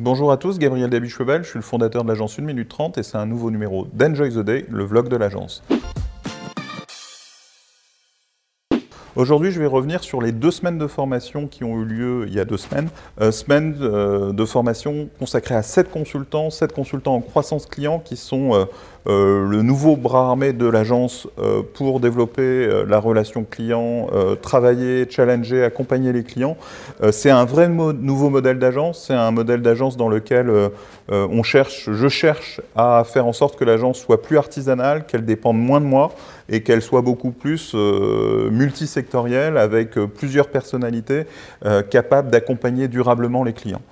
Bonjour à tous, Gabriel Dabichebel, je suis le fondateur de l'agence 1 minute 30 et c'est un nouveau numéro d'Enjoy the Day, le vlog de l'agence. Aujourd'hui, je vais revenir sur les deux semaines de formation qui ont eu lieu il y a deux semaines. Euh, semaine euh, de formation consacrée à sept consultants, sept consultants en croissance client qui sont euh, le nouveau bras armé de l'agence pour développer la relation client, travailler, challenger, accompagner les clients. c'est un vrai nouveau modèle d'agence. C'est un modèle d'agence dans lequel on cherche, je cherche à faire en sorte que l'agence soit plus artisanale, qu'elle dépende moins de moi et qu'elle soit beaucoup plus multisectorielle avec plusieurs personnalités capables d'accompagner durablement les clients.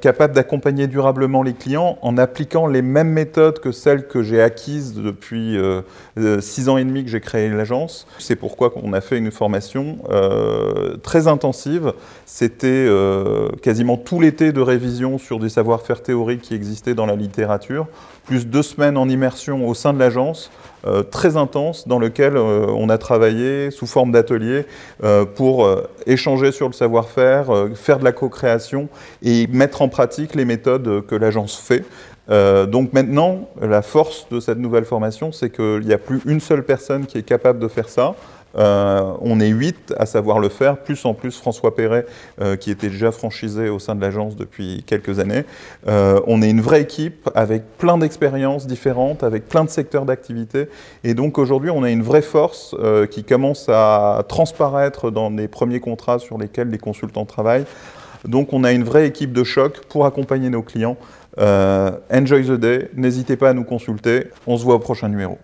capables d'accompagner durablement les clients en appliquant les mêmes méthodes que celles que j'ai acquises depuis euh, euh, six ans et demi que j'ai créé l'agence. C'est pourquoi on a fait une formation euh, très intensive. C'était quasiment tout l'été de révision sur des savoir-faire théoriques qui existaient dans la littérature, plus deux semaines en immersion au sein de l'agence, très intense, dans lequel on a travaillé sous forme d'atelier pour échanger sur le savoir-faire, faire de la co-création et mettre en pratique les méthodes que l'agence fait. Euh, donc maintenant, la force de cette nouvelle formation, c'est qu'il n'y a plus une seule personne qui est capable de faire ça. Euh, on est huit à savoir le faire, plus en plus François Perret, euh, qui était déjà franchisé au sein de l'agence depuis quelques années. on est une vraie équipe avec plein d'expériences différentes, avec plein de secteurs d'activité. Et donc aujourd'hui, on a une vraie force qui commence à transparaître dans les premiers contrats sur lesquels les consultants travaillent. Donc on a une vraie équipe de choc pour accompagner nos clients. Euh, enjoy the day, n'hésitez pas à nous consulter, on se voit au prochain numéro.